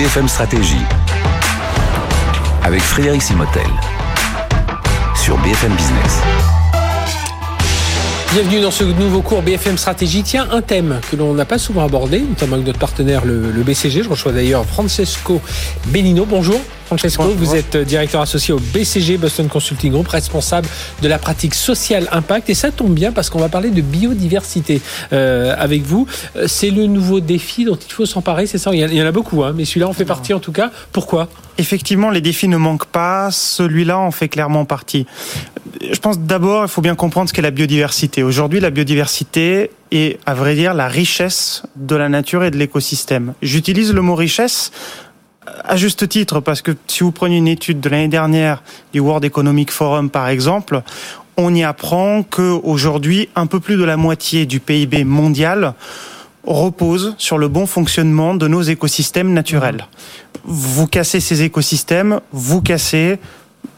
BFM Stratégie avec Frédéric Simotel sur BFM Business. Bienvenue dans ce nouveau cours BFM Stratégie. Tiens, un thème que l'on n'a pas souvent abordé, notamment avec notre partenaire le, BCG. Je reçois d'ailleurs Francesco Benino. Bonjour. Francesco, vous êtes directeur associé au BCG Boston Consulting Group, responsable de la pratique sociale impact. Et ça tombe bien parce qu'on va parler de biodiversité euh, avec vous. Euh, c'est le nouveau défi dont il faut s'emparer, c'est ça? Il y, en a beaucoup, hein, mais celui-là en fait partie en tout cas. Pourquoi? Effectivement, les défis ne manquent pas. Celui-là en fait clairement partie. Je pense d'abord, il faut bien comprendre ce qu'est la biodiversité. Aujourd'hui, la biodiversité est, à vrai dire, la richesse de la nature et de l'écosystème. J'utilise le mot richesse à juste titre, parce que si vous prenez une étude de l'année dernière du World Economic Forum, par exemple, on y apprend qu'aujourd'hui, un peu plus de la moitié du PIB mondial repose sur le bon fonctionnement de nos écosystèmes naturels. Vous cassez ces écosystèmes, vous cassez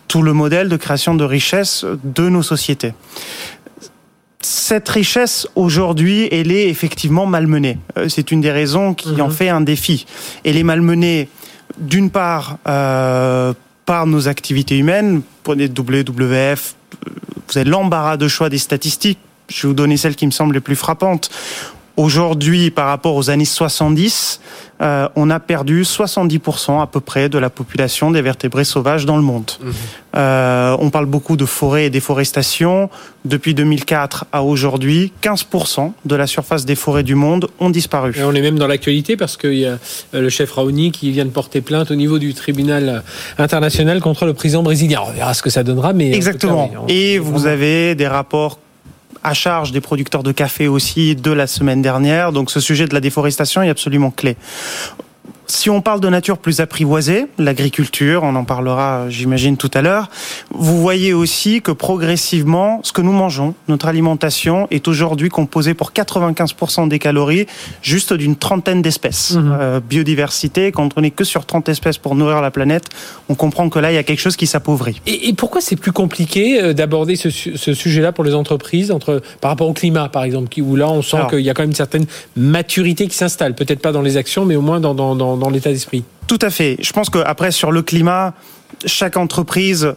tout le modèle de création de richesse de nos sociétés cette richesse aujourd'hui, elle est effectivement malmenée. Euh, c'est une des raisons qui en mhm. fait un défi. Elle est malmenée d'une part euh, par nos activités humaines, prenez WWF, vous avez l'embarras de choix des statistiques, je vais vous donner celles qui me semblent les plus frappantes. Aujourd'hui, par rapport aux années 70, euh, on a perdu 70% à peu près de la population des vertébrés sauvages dans le monde. Mhm. Euh, on parle beaucoup de forêt et déforestation. Depuis 2004 à aujourd'hui, 15% de la surface des forêts du monde ont disparu. Et on est même dans l'actualité parce qu'il y a euh, le chef Raoni qui vient de porter plainte au niveau du tribunal international contre le président brésilien. On verra ce que ça donnera, mais exactement. et vous avez des rapports à charge des producteurs de café aussi de la semaine dernière. Donc ce sujet de la déforestation est absolument clé. Si on parle de nature plus apprivoisée, l'agriculture, on en parlera, j'imagine, tout à l'heure, vous voyez aussi que progressivement, ce que nous mangeons, notre alimentation, est aujourd'hui composée pour 95% des calories juste d'une trentaine d'espèces. Mhm. Euh, biodiversité, quand on n'est que sur 30 espèces pour nourrir la planète, on comprend que là, il y a quelque chose qui s'appauvrit. Et, pourquoi c'est plus compliqué euh, d'aborder ce, sujet-là pour les entreprises, entre, par rapport au climat, par exemple, où là, on sent qu'il y a quand même une certaine maturité qui s'installe, peut-être pas dans les actions, mais au moins dans, dans, dans dans l'état d'esprit. Tout à fait. Je pense qu'après, sur le climat, chaque entreprise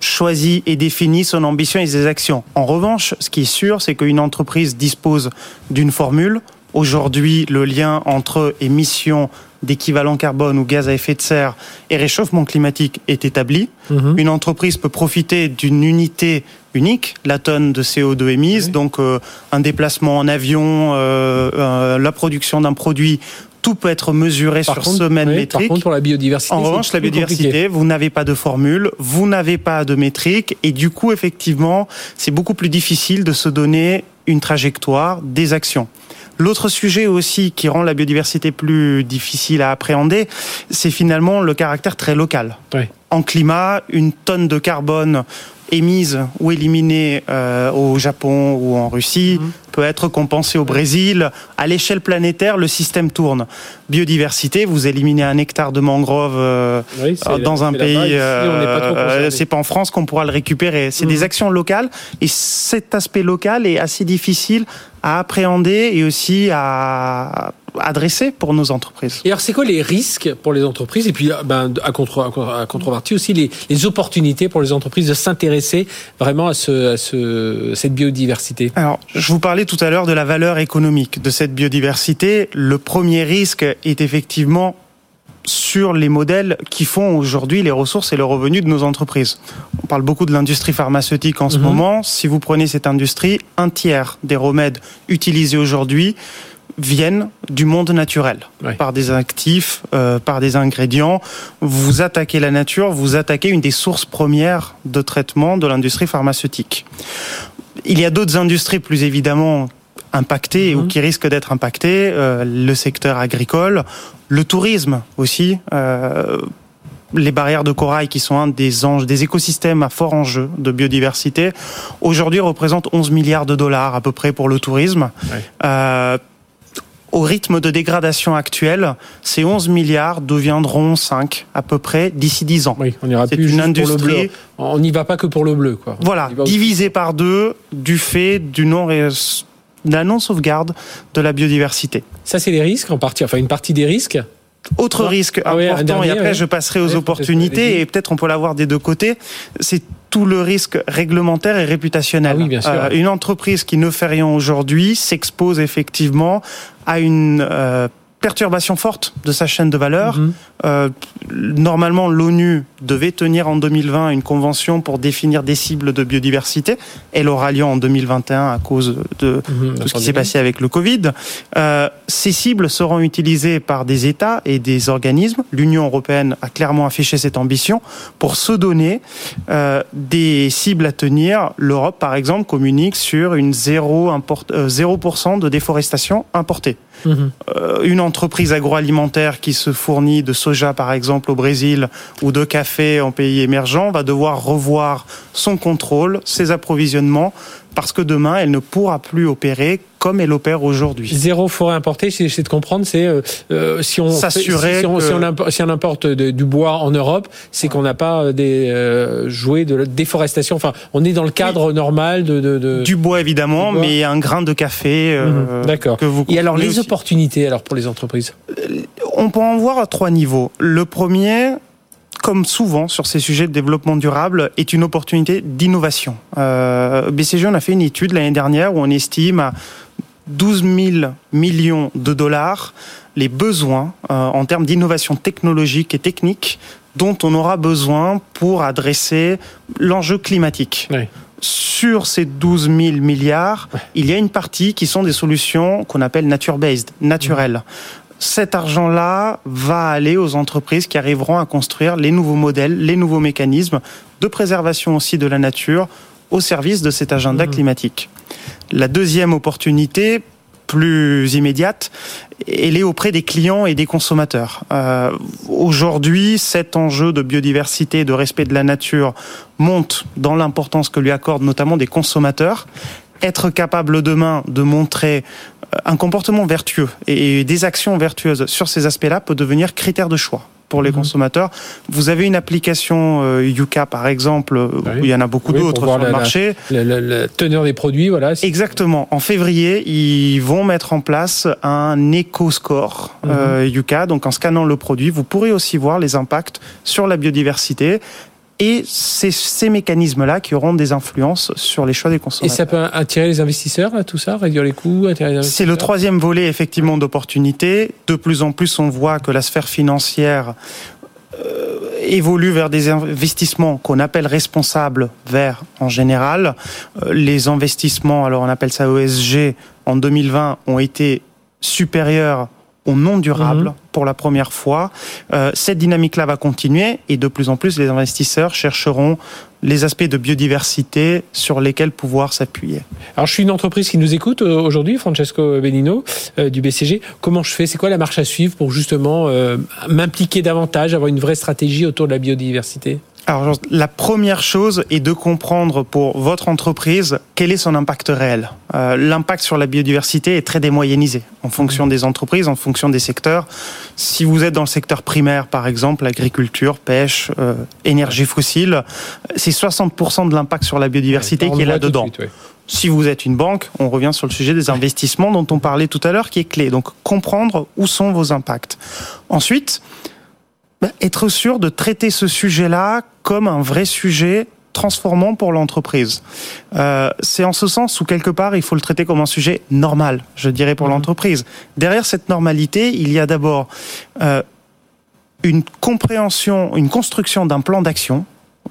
choisit et définit son ambition et ses actions. En revanche, ce qui est sûr, c'est qu'une entreprise dispose d'une formule. Aujourd'hui, le lien entre émissions d'équivalent carbone ou gaz à effet de serre et réchauffement climatique est établi. Mhm. Une entreprise peut profiter d'une unité unique, la tonne de CO2 émise, donc euh, un déplacement en avion, euh, euh, la production d'un produit tout peut être mesuré sur semaine métrique. Par contre, pour la biodiversité, en revanche, la biodiversité, vous n'avez pas de formule, vous n'avez pas de métrique, et du coup, effectivement, c'est beaucoup plus difficile de se donner une trajectoire des actions. L'autre sujet aussi qui rend la biodiversité plus difficile à appréhender, c'est finalement le caractère très local. En climat, une tonne de carbone émise ou éliminée euh, au Japon ou en Russie mhm. Peut être compensée au Brésil. À l'échelle planétaire, le système tourne. Biodiversité, vous éliminez un hectare de mangrove euh, dans un pays, euh, c'est pas en France qu'on pourra le récupérer. C'est des mhm. actions locales et cet aspect local est assez difficile à appréhender et aussi à adresser pour nos entreprises. Et alors, c'est quoi les risques pour les entreprises et puis ben, à, contre, à contrepartie aussi les, les, opportunités pour les entreprises de s'intéresser vraiment à, ce, à ce, cette biodiversité? Alors, je vous parlais tout à l'heure de la valeur économique de cette biodiversité. Le premier risque est effectivement sur les modèles qui font aujourd'hui les ressources et le revenu de nos entreprises. On parle beaucoup de l'industrie pharmaceutique en ce mhm. moment. Si vous prenez cette industrie, un tiers des remèdes utilisés aujourd'hui viennent du monde naturel, par des actifs, euh, par des ingrédients. Vous attaquez la nature, vous attaquez une des sources premières de traitement de l'industrie pharmaceutique. Il y a d'autres industries plus évidemment impactées ou mhm. qui risquent d'être impactées, euh, le secteur agricole, le tourisme aussi. Euh, les barrières de corail qui sont un des anges, des écosystèmes à fort enjeu de biodiversité, aujourd'hui représentent 11 milliards de dollars à peu près pour le tourisme. Euh, au rythme de dégradation actuel, ces 11 milliards deviendront 5 à peu près d'ici 10 ans. Oui, on ira plus une industrie. On n'y va pas que pour le bleu, quoi. Voilà, divisé par deux du fait du non la non sauvegarde de la biodiversité. Ça, c'est les risques en partie, enfin une partie des risques. autre risque Ah important, dernier, et après ouais. je passerai aux Ouais, opportunités, et peut-être on peut l'avoir des deux côtés, c'est tout le risque réglementaire et réputationnel. Ah oui, bien sûr. Euh, une entreprise qui ne fait rien aujourd'hui s'expose effectivement à une euh, perturbation forte de sa chaîne de valeur. Mhm. Euh, normalement, l'ONU devait tenir en 2020 une convention pour définir des cibles de biodiversité. Elle aura lieu en 2021 à cause de Mhm, tout ce qui s'est passé avec le Covid. Euh, ces cibles seront utilisées par des États et des organismes. L'Union européenne a clairement affiché cette ambition pour se donner euh, des cibles à tenir. L'Europe, par exemple, communique sur une 0, import- euh, 0% de déforestation importée. Euh, une entreprise agroalimentaire qui se fournit de soja, par exemple, au Brésil ou de café en pays émergents va devoir revoir son contrôle, ses approvisionnements, parce que demain, elle ne pourra plus opérer comme elle opère aujourd'hui. Zéro forêt importée, si j'essaie de comprendre, c'est euh, euh, si on S'assurer si, si on, que- si on impo- si on importe de- du bois en Europe, c'est qu'on n'a pas euh, des euh, joué de la déforestation. Enfin, on est dans le cadre normal de. de, de- Du bois, évidemment, Du bois. mais un grain de café euh, Mhm, D'accord. que vous Et alors les aussi. opportunités alors pour les entreprises. On peut en voir à trois niveaux. Le premier, comme souvent sur ces sujets de développement durable, est une opportunité d'innovation. Euh, BCG, on a fait une étude l'année dernière où on estime à 12 000 millions de dollars les besoins euh, en termes d'innovation technologique et technique dont on aura besoin pour adresser l'enjeu climatique. Oui. Sur ces 12 000 milliards, il y a une partie qui sont des solutions qu'on appelle nature-based, naturelles. Cet argent-là va aller aux entreprises qui arriveront à construire les nouveaux modèles, les nouveaux mécanismes de préservation aussi de la nature au service de cet agenda Mhm. climatique. La deuxième opportunité, plus immédiate, elle est auprès des clients et des consommateurs. Euh, Aujourd'hui, cet enjeu de biodiversité et de respect de la nature monte dans l'importance que lui accordent notamment des consommateurs. Être capable demain de montrer euh, un comportement vertueux et des actions vertueuses sur ces aspects-là peut devenir critère de choix pour les Mhm. consommateurs. Vous avez une application euh, Yuka par exemple, euh, Oui. où il y en a beaucoup Oui, d'autres sur le la- marché. La, la- la teneur des produits, voilà. Exactement. En février, ils vont mettre en place un éco-score euh, Yuka. Donc, en scannant le produit, vous pourrez aussi voir les impacts sur la biodiversité. Et c'est ces mécanismes-là qui auront des influences sur les choix des Et consommateurs. ça peut attirer les investisseurs, tout ça, réduire les coûts, attirer les C'est le troisième volet effectivement d'opportunité. De plus en plus, on voit que la sphère financière euh, évolue vers des investissements qu'on appelle responsables verts en général. Euh, les investissements, alors on appelle ça ESG, en 2020 ont été supérieurs au non durable Mhm. pour la première fois. Euh, cette dynamique-là va continuer et de plus en plus les investisseurs chercheront les aspects de biodiversité sur lesquels pouvoir s'appuyer. Alors, je suis une entreprise qui nous écoute euh, aujourd'hui, Francesco Benino, euh, du BCG. Comment je fais? C'est quoi la marche à suivre pour justement euh, m'impliquer davantage, avoir une vraie stratégie autour de la biodiversité? Alors, la première chose est de comprendre pour votre entreprise quel est son impact réel. Euh, L'impact sur la biodiversité est très démoyennisé en fonction des entreprises, en fonction des secteurs. Si vous êtes dans le secteur primaire, par exemple, agriculture, pêche, euh, énergie fossile, c'est 60% de l'impact sur la biodiversité On qui est là-dedans. ouais. Si vous êtes une banque, on revient sur le sujet des investissements dont on parlait tout à l'heure, qui est clé. Donc, comprendre où sont vos impacts. Ensuite, bah, être sûr de traiter ce sujet-là comme un vrai sujet transformant pour l'entreprise. Euh, c'est en ce sens où quelque part il faut le traiter comme un sujet normal, je dirais pour Mhm. l'entreprise. Derrière cette normalité, il y a d'abord euh, une compréhension, une construction d'un plan d'action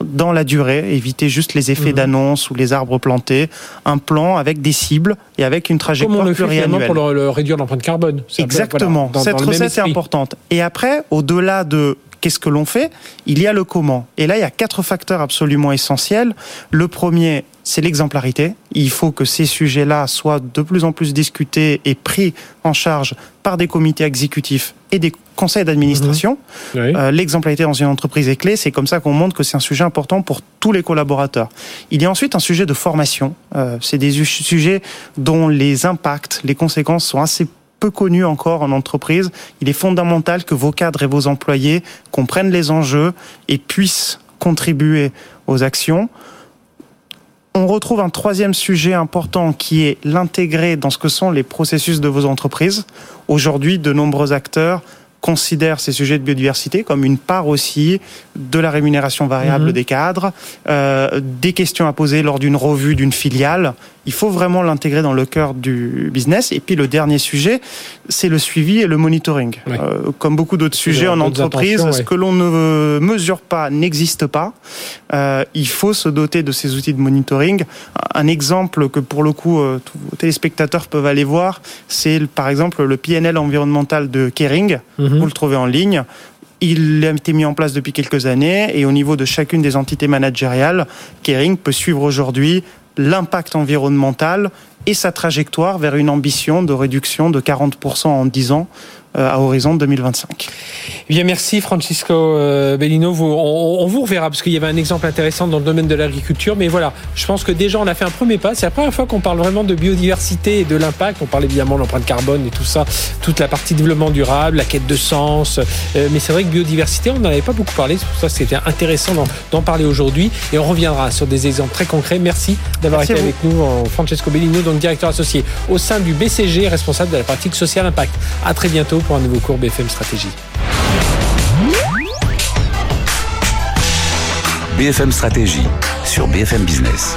dans la durée, éviter juste les effets Mhm. d'annonce ou les arbres plantés, un plan avec des cibles et avec une Comme trajectoire on le fait finalement pluriannuelle. pour le, le réduire l'empreinte carbone. Peu, Exactement. voilà, dans- Cette dans recette est importante. Et après, au-delà de qu'est-ce que l'on fait, il y a le comment. Et là, il y a quatre facteurs absolument essentiels. Le premier, c'est l'exemplarité. Il faut que ces sujets-là soient de plus en plus discutés et pris en charge par des comités exécutifs et des conseils d'administration. Oui. Euh, L'exemplarité dans une entreprise est clé. C'est comme ça qu'on montre que c'est un sujet important pour tous les collaborateurs. Il y a ensuite un sujet de formation. Euh, c'est des su- sujets dont les impacts, les conséquences sont assez peu connus encore en entreprise. Il est fondamental que vos cadres et vos employés comprennent les enjeux et puissent contribuer aux actions. On retrouve un troisième sujet important qui est l'intégrer dans ce que sont les processus de vos entreprises. Aujourd'hui, de nombreux acteurs considère ces sujets de biodiversité comme une part aussi de la rémunération variable mhm. des cadres, euh, des questions à poser lors d'une revue d'une filiale. Il faut vraiment l'intégrer dans le cœur du business. Et puis le dernier sujet, c'est le suivi et le monitoring. Euh, comme beaucoup d'autres sujets en entreprise, ce que l'on ne mesure pas n'existe pas. Euh, il faut se doter de ces outils de monitoring. Un exemple que pour le coup, euh, tous les téléspectateurs peuvent aller voir, c'est par exemple le PNL environnemental de Kering. Mhm. Vous le trouvez en ligne. Il a été mis en place depuis quelques années et au niveau de chacune des entités managériales, Kering peut suivre aujourd'hui l'impact environnemental et sa trajectoire vers une ambition de réduction de 40% en 10 ans euh, à horizon 2025. Eh bien, merci Francisco euh, Bellino. Vous, on, vous reverra parce qu'il y avait un exemple intéressant dans le domaine de l'agriculture. Mais voilà, je pense que déjà on a fait un premier pas. C'est la première fois qu'on parle vraiment de biodiversité et de l'impact. On parle évidemment de l'empreinte carbone et tout ça, toute la partie développement durable, la quête de sens. Euh, mais c'est vrai que biodiversité, on n'en avait pas beaucoup parlé. C'est pour ça que c'était intéressant d'en parler aujourd'hui. Et on reviendra sur des exemples très concrets. Merci d'avoir été avec nous, Francesco Bellino, directeur associé au sein du BCG, responsable de la pratique sociale impact. À très bientôt pour un nouveau cours BFM Stratégie. BFM Stratégie sur BFM Business.